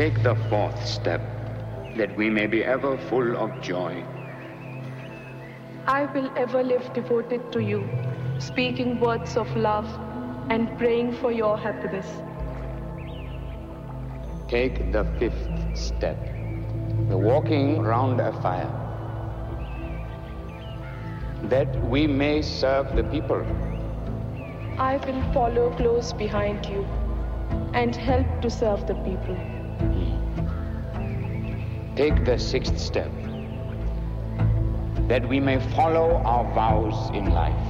Take the fourth step, that we may be ever full of joy. I will ever live devoted to you, speaking words of love and praying for your happiness. Take the fifth step, the walking round a fire, that we may serve the people. I will follow close behind you and help to serve the people. Take the sixth step, that we may follow our vows in life.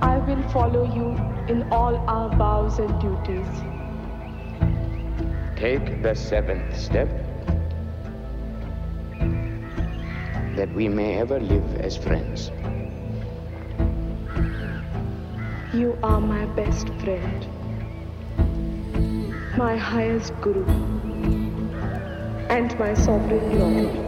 I will follow you in all our vows and duties. Take the seventh step, that we may ever live as friends. You are my best friend, my highest guru, and my sovereign lord.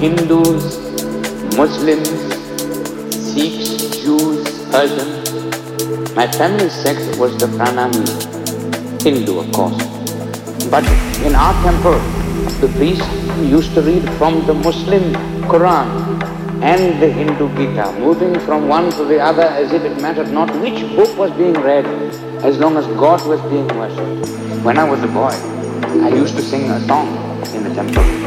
Hindus, Muslims, Sikhs, Jews, Persians. My family sect was the Pranami, Hindu of course. But in our temple, the priest used to read from the Muslim Quran and the Hindu Gita, moving from one to the other as if it mattered not which book was being read, as long as God was being worshipped. When I was a boy, I used to sing a song in the temple.